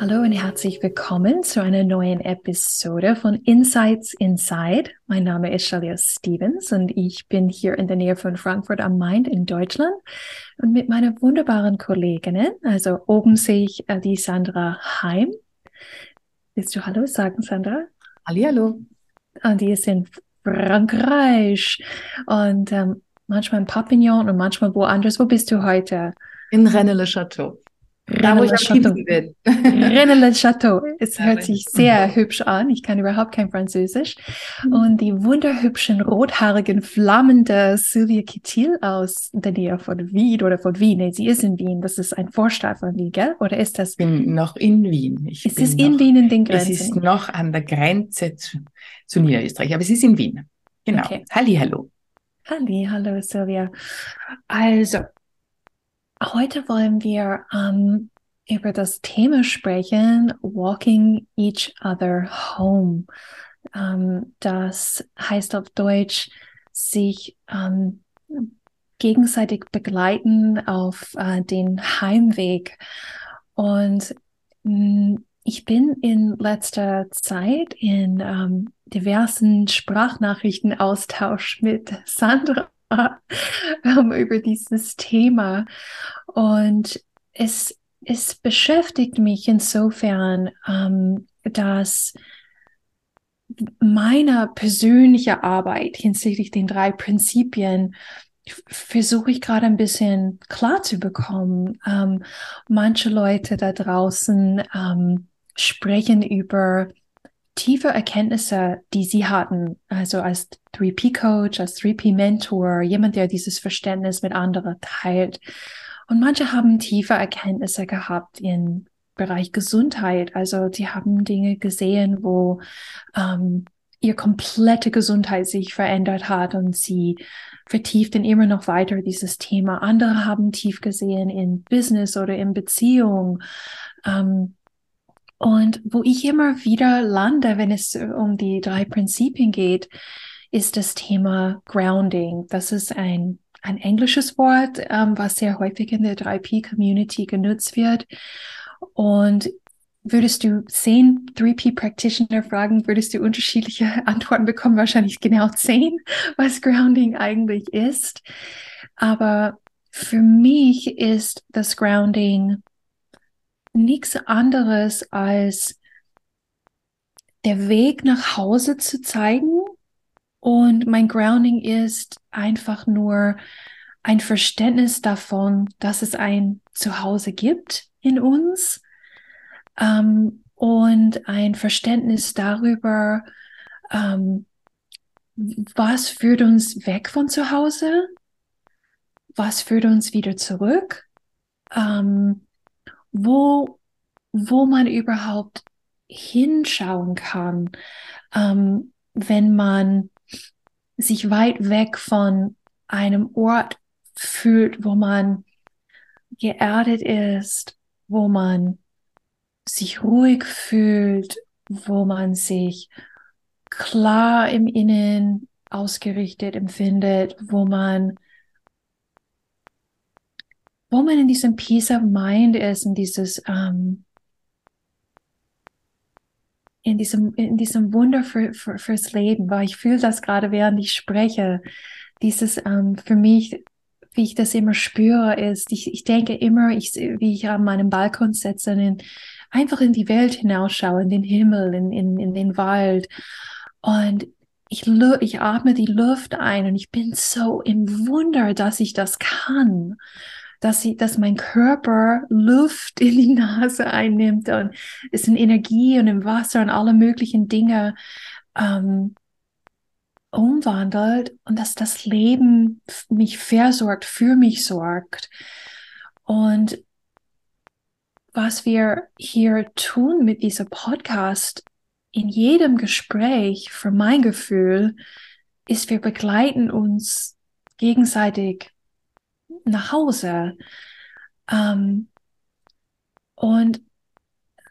Hallo und herzlich willkommen zu einer neuen Episode von Insights Inside. Mein Name ist Shalia Stevens und ich bin hier in der Nähe von Frankfurt am Main in Deutschland und mit meiner wunderbaren Kolleginnen. Also oben sehe ich äh, die Sandra Heim. Willst du Hallo sagen, Sandra? Hallo. Und die ist in Frankreich und ähm, manchmal in Papillon und manchmal woanders. Wo bist du heute? In Rennes-le-Château. Da, wo ich am liebsten bin. René Château. Es hört sich sehr hübsch an. Ich kann überhaupt kein Französisch. Mhm. Und die wunderhübschen, rothaarigen, flammende Sylvia Kittil aus der Nähe von Wien oder von Wien. Nee, sie ist in Wien. Das ist ein Vorstadt von Wien, gell? Oder ist das? Ich bin noch in Wien. Ich ist es in Wien in den Grenzen? Es ist noch an der Grenze zu, zu Niederösterreich, aber es ist in Wien. Genau. Okay. Halli, hallo. Halli, hallo, Sylvia. Also, Heute wollen wir ähm, über das Thema sprechen, Walking Each Other Home. Ähm, das heißt auf Deutsch, sich ähm, gegenseitig begleiten auf äh, den Heimweg. Und mh, mm, ich bin in letzter Zeit in ähm, diversen Sprachnachrichtenaustausch mit Sandra über dieses Thema. Und es, es beschäftigt mich insofern, ähm, dass meine persönliche Arbeit hinsichtlich den drei Prinzipien versuche ich gerade ein bisschen klar zu bekommen. Ähm, manche Leute da draußen ähm, sprechen über tiefe Erkenntnisse, die sie hatten, also als 3P-Coach, als 3P-Mentor, jemand, der dieses Verständnis mit anderen teilt. Und manche haben tiefe Erkenntnisse gehabt im Bereich Gesundheit. Also sie haben Dinge gesehen, wo ähm, ihr komplette Gesundheit sich verändert hat und sie vertieften immer noch weiter dieses Thema. Andere haben tief gesehen in Business oder in Beziehung. Ähm, und wo ich immer wieder lande, wenn es um die drei Prinzipien geht, ist das Thema Grounding. Das ist ein, ein englisches Wort, ähm, was sehr häufig in der 3P-Community genutzt wird. Und würdest du zehn 3P-Practitioner fragen, würdest du unterschiedliche Antworten bekommen, wahrscheinlich genau zehn, was Grounding eigentlich ist. Aber für mich ist das Grounding nichts anderes als der Weg nach Hause zu zeigen. Und mein Grounding ist einfach nur ein Verständnis davon, dass es ein Zuhause gibt in uns ähm, und ein Verständnis darüber, ähm, was führt uns weg von zu Hause, was führt uns wieder zurück, ähm, wo, wo man überhaupt hinschauen kann, ähm, wenn man sich weit weg von einem Ort fühlt, wo man geerdet ist, wo man sich ruhig fühlt, wo man sich klar im Innen ausgerichtet empfindet, wo man wo man in diesem Peace of Mind ist, in dieses, ähm, in diesem, in diesem Wunder für, für, fürs Leben, weil ich fühle das gerade, während ich spreche. Dieses, ähm, für mich, wie ich das immer spüre, ist, ich, ich denke immer, ich, wie ich an meinem Balkon sitze in, einfach in die Welt hinausschaue, in den Himmel, in, in, in den Wald. Und ich, ich atme die Luft ein und ich bin so im Wunder, dass ich das kann dass sie, dass mein Körper Luft in die Nase einnimmt und es in Energie und im Wasser und alle möglichen Dinge ähm, umwandelt und dass das Leben mich versorgt, für mich sorgt. Und was wir hier tun mit diesem Podcast, in jedem Gespräch, für mein Gefühl, ist, wir begleiten uns gegenseitig nach Hause. Ähm, und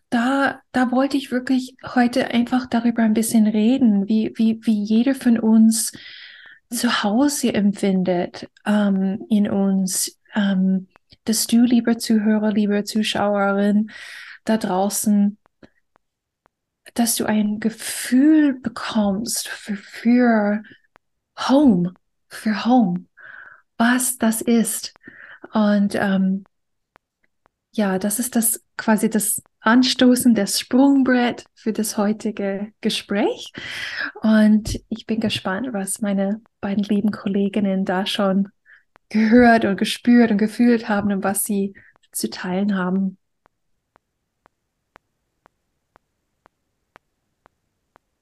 da, da wollte ich wirklich heute einfach darüber ein bisschen reden, wie, wie, wie jeder von uns zu Hause empfindet ähm, in uns, ähm, dass du, lieber Zuhörer, liebe Zuschauerin da draußen, dass du ein Gefühl bekommst für, für Home, für Home, was das ist. Und ähm, ja, das ist das quasi das Anstoßen, das Sprungbrett für das heutige Gespräch. Und ich bin gespannt, was meine beiden lieben Kolleginnen da schon gehört und gespürt und gefühlt haben und was sie zu teilen haben.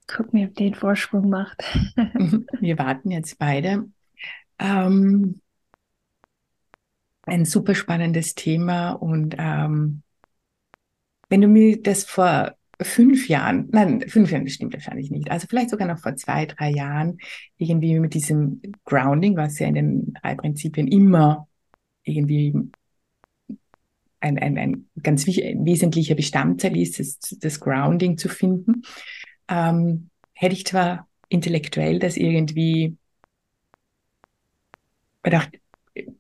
Guck mir, ob den Vorsprung macht. Wir warten jetzt beide. Ähm, ein super spannendes Thema und ähm, wenn du mir das vor fünf Jahren, nein, fünf Jahren stimmt wahrscheinlich nicht, also vielleicht sogar noch vor zwei, drei Jahren irgendwie mit diesem Grounding, was ja in den drei Prinzipien immer irgendwie ein, ein, ein ganz wesentlicher Bestandteil ist, das, das Grounding zu finden, ähm, hätte ich zwar intellektuell das irgendwie gedacht,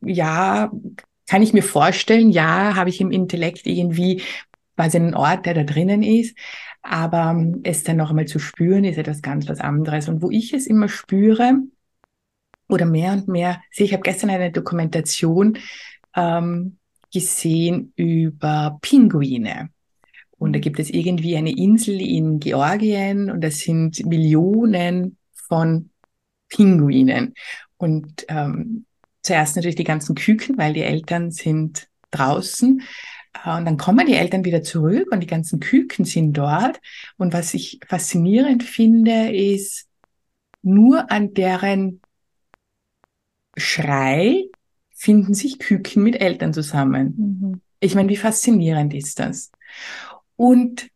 ja, kann ich mir vorstellen, ja, habe ich im Intellekt irgendwie quasi einen Ort, der da drinnen ist. Aber ähm, es dann noch einmal zu spüren, ist etwas ganz was anderes. Und wo ich es immer spüre, oder mehr und mehr sehe, ich habe gestern eine Dokumentation ähm, gesehen über Pinguine. Und da gibt es irgendwie eine Insel in Georgien und das sind Millionen von Pinguinen. Und ähm, zuerst natürlich die ganzen Küken, weil die Eltern sind draußen. Äh, und dann kommen die Eltern wieder zurück und die ganzen Küken sind dort. Und was ich faszinierend finde, ist nur an deren Schrei finden sich Küken mit Eltern zusammen. Mhm. Ich meine, wie faszinierend ist das? Und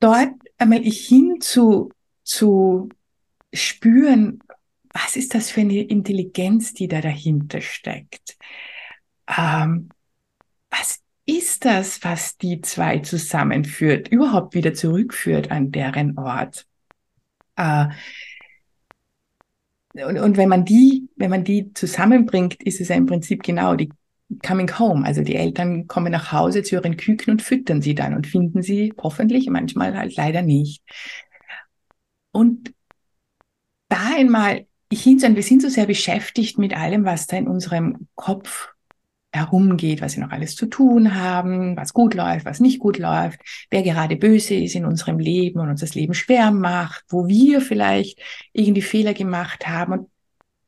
dort einmal ich hin zu, zu spüren, was ist das für eine Intelligenz, die da dahinter steckt? Ähm, was ist das, was die zwei zusammenführt, überhaupt wieder zurückführt an deren Ort? Äh, und, und wenn man die, wenn man die zusammenbringt, ist es ja im Prinzip genau die Coming Home. Also die Eltern kommen nach Hause zu ihren Küken und füttern sie dann und finden sie hoffentlich, manchmal halt leider nicht. Und da einmal hinsehen, wir sind so sehr beschäftigt mit allem, was da in unserem Kopf herumgeht, was wir noch alles zu tun haben, was gut läuft, was nicht gut läuft, wer gerade böse ist in unserem Leben und uns das Leben schwer macht, wo wir vielleicht irgendwie Fehler gemacht haben. Und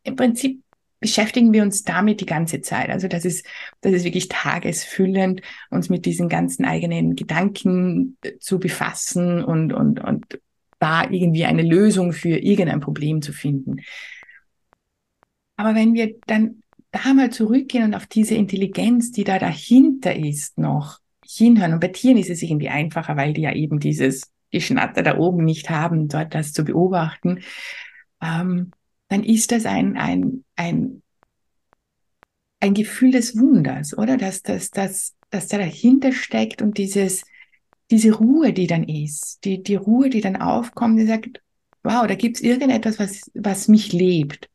im Prinzip beschäftigen wir uns damit die ganze Zeit. Also das ist, das ist wirklich tagesfüllend, uns mit diesen ganzen eigenen Gedanken zu befassen und, und, und da irgendwie eine Lösung für irgendein Problem zu finden. Aber wenn wir dann da mal zurückgehen und auf diese Intelligenz, die da dahinter ist, noch hinhören. Und bei Tieren ist es irgendwie einfacher, weil die ja eben dieses Geschnatter da oben nicht haben, dort das zu beobachten. Ähm, dann ist das ein, ein, ein, ein Gefühl des Wunders, oder? Dass, dass, dass, dass da dahinter steckt und dieses, diese Ruhe, die dann ist, die, die Ruhe, die dann aufkommt, die sagt, wow, da gibt's irgendetwas, was, was mich lebt.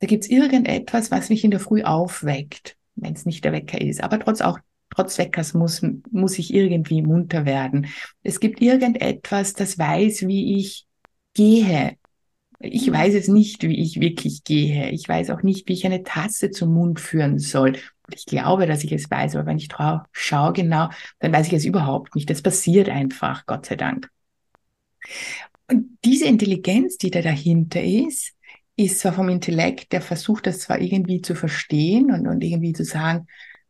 Da gibt's irgendetwas, was mich in der Früh aufweckt, wenn es nicht der Wecker ist. Aber trotz auch trotz Weckers muss, muss ich irgendwie munter werden. Es gibt irgendetwas, das weiß, wie ich gehe. Ich weiß es nicht, wie ich wirklich gehe. Ich weiß auch nicht, wie ich eine Tasse zum Mund führen soll. Ich glaube, dass ich es weiß, aber wenn ich drauf schaue genau, dann weiß ich es überhaupt nicht. Das passiert einfach, Gott sei Dank. Und diese Intelligenz, die da dahinter ist, ist zwar vom Intellekt, der versucht das zwar irgendwie zu verstehen und, und irgendwie zu sagen,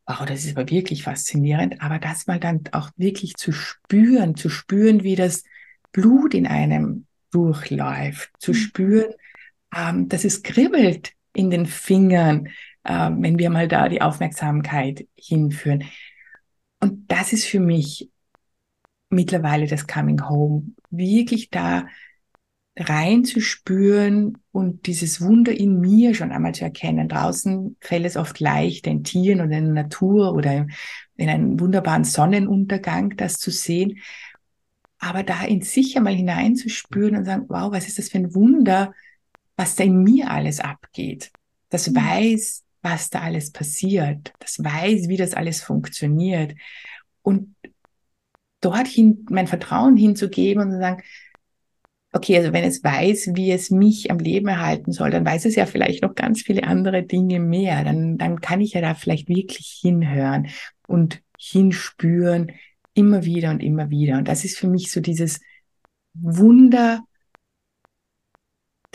wow, das ist aber wirklich faszinierend, aber das mal dann auch wirklich zu spüren, zu spüren, wie das Blut in einem durchläuft, zu mhm. spüren, ähm, dass es kribbelt in den Fingern, äh, wenn wir mal da die Aufmerksamkeit hinführen. Und das ist für mich mittlerweile das Coming Home, wirklich da reinzuspüren und dieses Wunder in mir schon einmal zu erkennen. Draußen fällt es oft leicht, in Tieren oder in der Natur oder in einem wunderbaren Sonnenuntergang das zu sehen. Aber da in sich einmal hineinzuspüren und sagen, wow, was ist das für ein Wunder, was da in mir alles abgeht. Das mhm. weiß, was da alles passiert. Das weiß, wie das alles funktioniert. Und dorthin mein Vertrauen hinzugeben und zu sagen, okay, also wenn es weiß, wie es mich am Leben erhalten soll, dann weiß es ja vielleicht noch ganz viele andere Dinge mehr. Dann, dann kann ich ja da vielleicht wirklich hinhören und hinspüren, immer wieder und immer wieder. Und das ist für mich so dieses Wunder,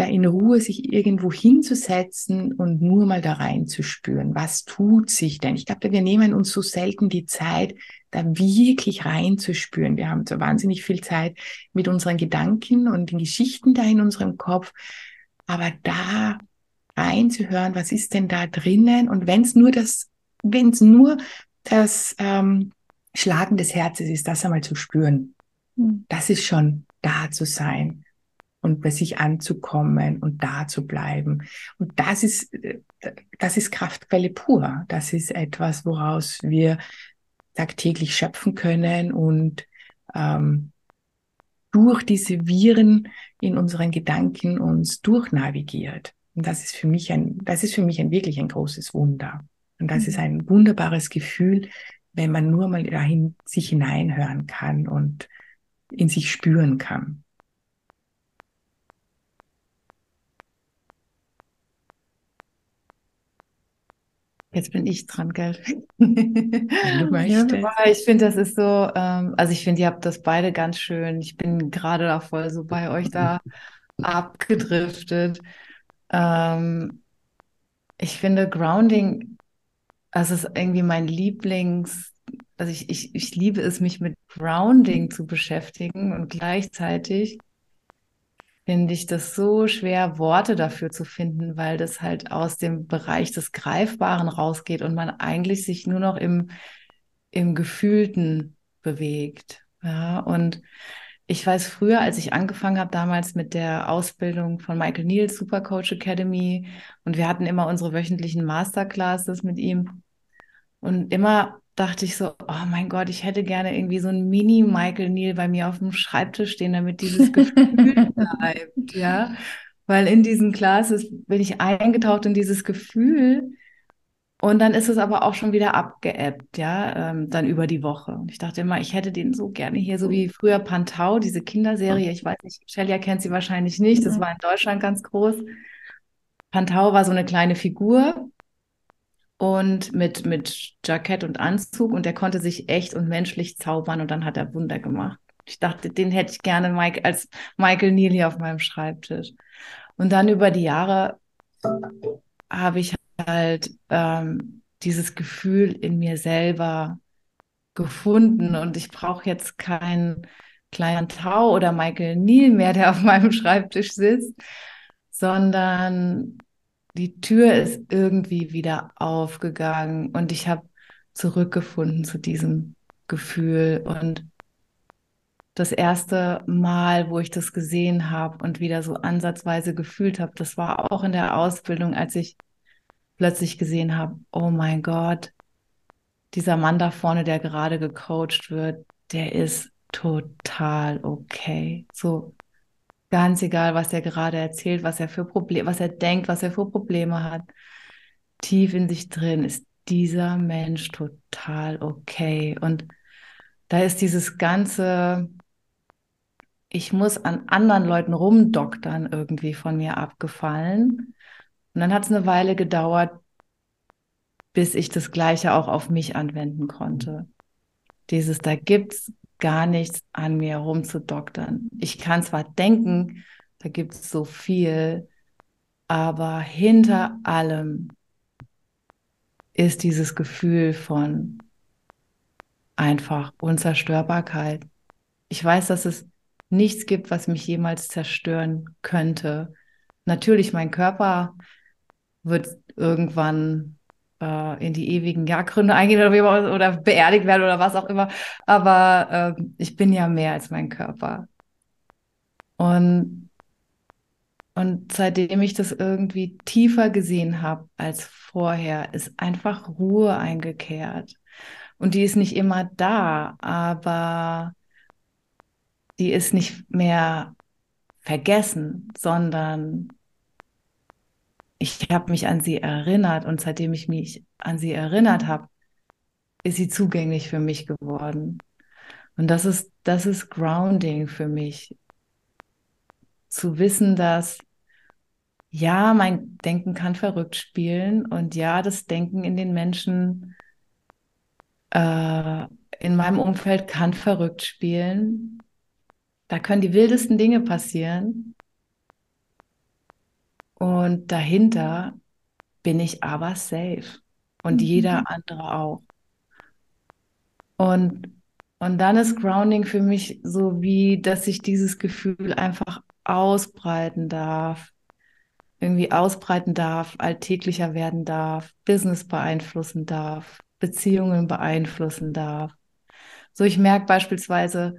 da in Ruhe sich irgendwo hinzusetzen und nur mal da reinzuspüren. Was tut sich denn? Ich glaube, wir nehmen uns so selten die Zeit, da wirklich reinzuspüren. Wir haben so wahnsinnig viel Zeit mit unseren Gedanken und den Geschichten da in unserem Kopf. Aber da reinzuhören, was ist denn da drinnen? Und wenn es nur das, wenn es nur das ähm, Schlagen des Herzens ist, das einmal zu spüren, hm. das ist schon da zu sein und bei sich anzukommen und da zu bleiben. Und das ist, das ist Kraftquelle pur. Das ist etwas, woraus wir tagtäglich schöpfen können und ähm, durch diese Viren in unseren Gedanken uns durchnavigiert. Und das ist für mich ein, das ist für mich ein wirklich ein großes Wunder. Und das mhm. ist ein wunderbares Gefühl, wenn man nur mal dahin sich hineinhören kann und in sich spüren kann. Jetzt bin ich dran, gell? Du möchtest. Ja, ich finde, das ist so, ähm, also ich finde, ihr habt das beide ganz schön. Ich bin gerade da voll so bei euch da abgedriftet. Ähm, ich finde Grounding, das ist irgendwie mein Lieblings, also ich, ich, ich liebe es, mich mit Grounding zu beschäftigen und gleichzeitig finde ich das so schwer, Worte dafür zu finden, weil das halt aus dem Bereich des Greifbaren rausgeht und man eigentlich sich nur noch im, im Gefühlten bewegt. Ja, und ich weiß früher, als ich angefangen habe, damals mit der Ausbildung von Michael Neal, Supercoach Academy, und wir hatten immer unsere wöchentlichen Masterclasses mit ihm. Und immer dachte ich so, oh mein Gott, ich hätte gerne irgendwie so ein Mini-Michael Neal bei mir auf dem Schreibtisch stehen, damit dieses Gefühl bleibt, ja. Weil in diesen Classes bin ich eingetaucht in dieses Gefühl und dann ist es aber auch schon wieder abgeebbt, ja, ähm, dann über die Woche. Und ich dachte immer, ich hätte den so gerne hier, so wie früher Pantau, diese Kinderserie. Ich weiß nicht, Shelia kennt sie wahrscheinlich nicht, das war in Deutschland ganz groß. Pantau war so eine kleine Figur, und mit, mit Jackett und Anzug und der konnte sich echt und menschlich zaubern und dann hat er Wunder gemacht. Ich dachte, den hätte ich gerne Mike, als Michael hier auf meinem Schreibtisch. Und dann über die Jahre habe ich halt ähm, dieses Gefühl in mir selber gefunden und ich brauche jetzt keinen kleinen Tau oder Michael Neal mehr, der auf meinem Schreibtisch sitzt, sondern die Tür ist irgendwie wieder aufgegangen und ich habe zurückgefunden zu diesem Gefühl. Und das erste Mal, wo ich das gesehen habe und wieder so ansatzweise gefühlt habe, das war auch in der Ausbildung, als ich plötzlich gesehen habe, oh mein Gott, dieser Mann da vorne, der gerade gecoacht wird, der ist total okay. So Ganz egal, was er gerade erzählt, was er für Probleme, was er denkt, was er für Probleme hat. Tief in sich drin ist dieser Mensch total okay. Und da ist dieses ganze, ich muss an anderen Leuten rumdoktern irgendwie von mir abgefallen. Und dann hat es eine Weile gedauert, bis ich das Gleiche auch auf mich anwenden konnte. Dieses, da gibt's gar nichts an mir rumzudoktern. Ich kann zwar denken, da gibt es so viel, aber hinter allem ist dieses Gefühl von einfach Unzerstörbarkeit. Ich weiß, dass es nichts gibt, was mich jemals zerstören könnte. Natürlich, mein Körper wird irgendwann äh, in die ewigen Jagdgründe eingehen oder, oder beerdigt werden oder was auch immer. Aber äh, ich bin ja mehr als mein Körper. Und, und seitdem ich das irgendwie tiefer gesehen habe als vorher, ist einfach Ruhe eingekehrt. Und die ist nicht immer da, aber die ist nicht mehr vergessen, sondern ich habe mich an sie erinnert und seitdem ich mich an sie erinnert habe, ist sie zugänglich für mich geworden. Und das ist, das ist Grounding für mich. Zu wissen, dass ja, mein Denken kann verrückt spielen und ja, das Denken in den Menschen äh, in meinem Umfeld kann verrückt spielen. Da können die wildesten Dinge passieren. Und dahinter bin ich aber safe. Und mhm. jeder andere auch. Und, und dann ist Grounding für mich so wie, dass ich dieses Gefühl einfach ausbreiten darf. Irgendwie ausbreiten darf, alltäglicher werden darf, Business beeinflussen darf, Beziehungen beeinflussen darf. So, ich merke beispielsweise,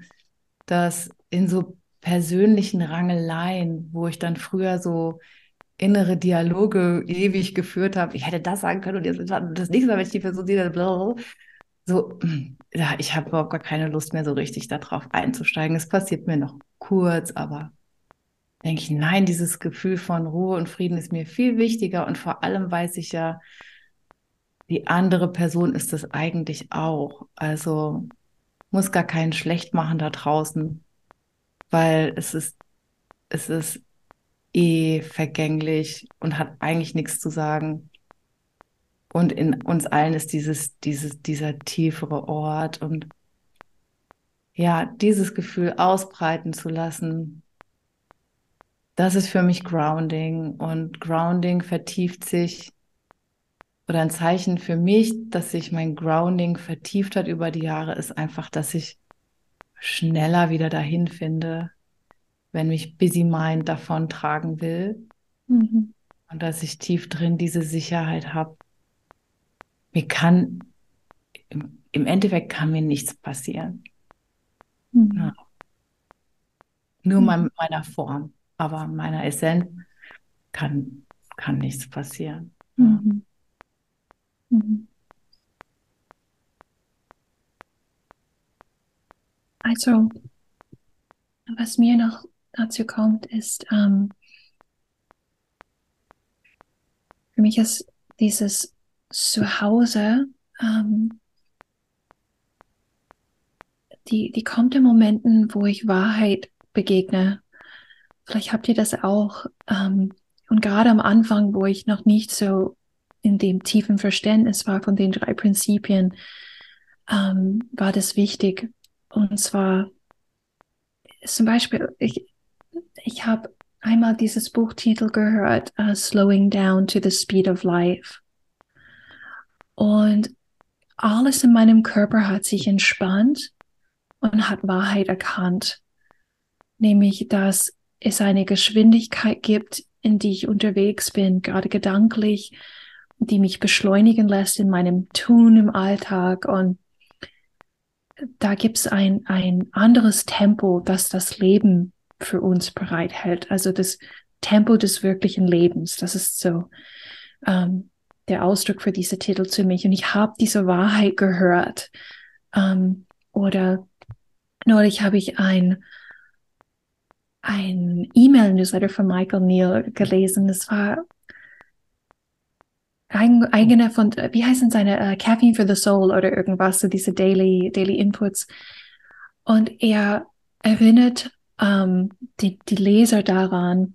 dass in so persönlichen Rangeleien, wo ich dann früher so innere Dialoge ewig geführt habe. Ich hätte das sagen können und jetzt das nächste Mal, wenn ich die Person sehe, blablabla. so, ja, ich habe überhaupt gar keine Lust mehr so richtig darauf einzusteigen. Es passiert mir noch kurz, aber denke ich, nein, dieses Gefühl von Ruhe und Frieden ist mir viel wichtiger und vor allem weiß ich ja, die andere Person ist es eigentlich auch. Also muss gar keinen schlecht machen da draußen, weil es ist, es ist eh vergänglich und hat eigentlich nichts zu sagen. Und in uns allen ist dieses, dieses, dieser tiefere Ort und ja, dieses Gefühl ausbreiten zu lassen, das ist für mich Grounding. Und Grounding vertieft sich, oder ein Zeichen für mich, dass sich mein Grounding vertieft hat über die Jahre, ist einfach, dass ich schneller wieder dahin finde, wenn mich Busy Mind davon tragen will. Mhm. Und dass ich tief drin diese Sicherheit habe. Mir kann, im, im, Endeffekt kann mir nichts passieren. Mhm. Ja. Nur mhm. mein, meiner Form, aber meiner Essenz kann, kann nichts passieren. Ja. Mhm. Mhm. Also, was mir noch dazu kommt, ist, ähm, für mich ist dieses Zuhause, ähm, die, die kommt in Momenten, wo ich Wahrheit begegne. Vielleicht habt ihr das auch. Ähm, und gerade am Anfang, wo ich noch nicht so in dem tiefen Verständnis war von den drei Prinzipien, ähm, war das wichtig. Und zwar zum Beispiel, ich, ich habe einmal dieses Buchtitel gehört, uh, Slowing Down to the Speed of Life. Und alles in meinem Körper hat sich entspannt und hat Wahrheit erkannt. Nämlich, dass es eine Geschwindigkeit gibt, in die ich unterwegs bin, gerade gedanklich, die mich beschleunigen lässt in meinem Tun im Alltag. Und da gibt es ein, ein anderes Tempo, das das Leben für uns bereithält. Also das Tempo des wirklichen Lebens. Das ist so ähm, der Ausdruck für diese Titel zu mich. Und ich habe diese Wahrheit gehört. Ähm, oder neulich habe ich ein ein E-Mail-Newsletter von Michael Neal gelesen. Das war eigene von, wie heißen seine, uh, Caffeine for the Soul oder irgendwas, so diese Daily, Daily Inputs. Und er erinnert ähm, die, die Leser daran,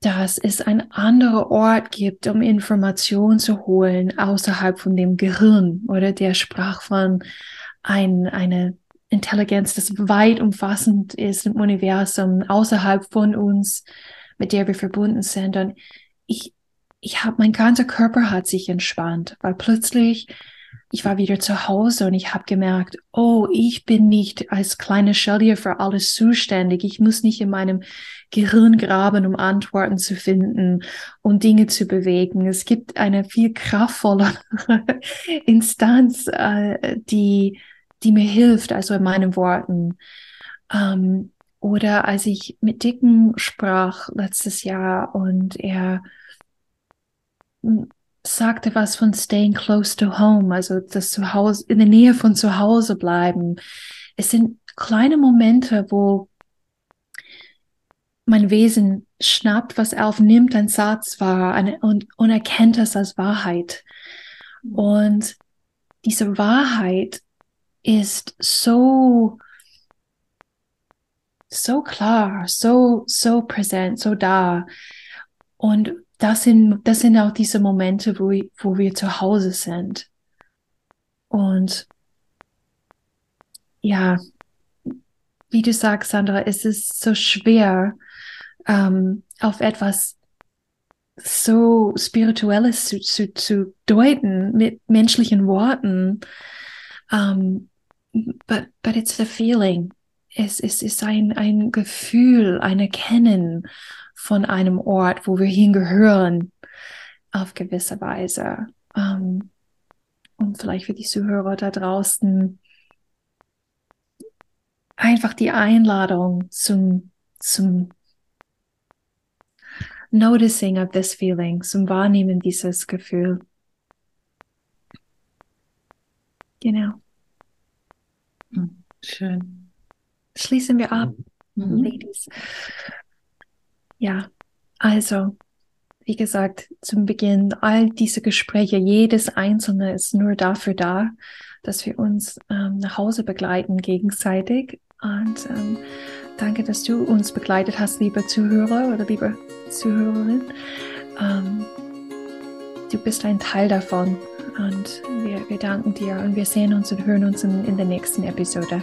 dass es ein anderer Ort gibt, um Informationen zu holen außerhalb von dem Gehirn. Oder der sprach von ein, eine Intelligenz, das weit umfassend ist im Universum, außerhalb von uns, mit der wir verbunden sind. Und ich, ich habe, mein ganzer Körper hat sich entspannt, weil plötzlich ich war wieder zu Hause und ich habe gemerkt, oh, ich bin nicht als kleine Shelley für alles zuständig. Ich muss nicht in meinem Gehirn graben, um Antworten zu finden und Dinge zu bewegen. Es gibt eine viel kraftvollere Instanz, äh, die, die mir hilft, also in meinen Worten. Ähm, oder als ich mit Dicken sprach letztes Jahr und er sagte was von staying close to home, also das Zuhause, in der Nähe von zu Hause bleiben. Es sind kleine Momente, wo mein Wesen schnappt, was er aufnimmt, ein Satz war eine, und, und erkennt es als Wahrheit. Und diese Wahrheit ist so, so klar, so, so präsent, so da. Und das sind, das sind auch diese Momente, wo, wo wir zu Hause sind. Und ja, wie du sagst, Sandra, es ist so schwer, ähm, auf etwas so Spirituelles zu, zu, zu deuten mit menschlichen Worten. Um, but, but it's a feeling. Es, es ist ein, ein Gefühl, ein Erkennen von einem Ort, wo wir hingehören, auf gewisse Weise. Ähm, und vielleicht für die Zuhörer da draußen einfach die Einladung zum, zum Noticing of this feeling, zum Wahrnehmen dieses Gefühl. Genau. Hm, schön. Schließen wir ab, mhm. Ladies. Ja, also, wie gesagt, zum Beginn, all diese Gespräche, jedes einzelne ist nur dafür da, dass wir uns ähm, nach Hause begleiten gegenseitig. Und ähm, danke, dass du uns begleitet hast, liebe Zuhörer oder liebe Zuhörerin. Ähm, du bist ein Teil davon und wir, wir danken dir und wir sehen uns und hören uns in, in der nächsten Episode.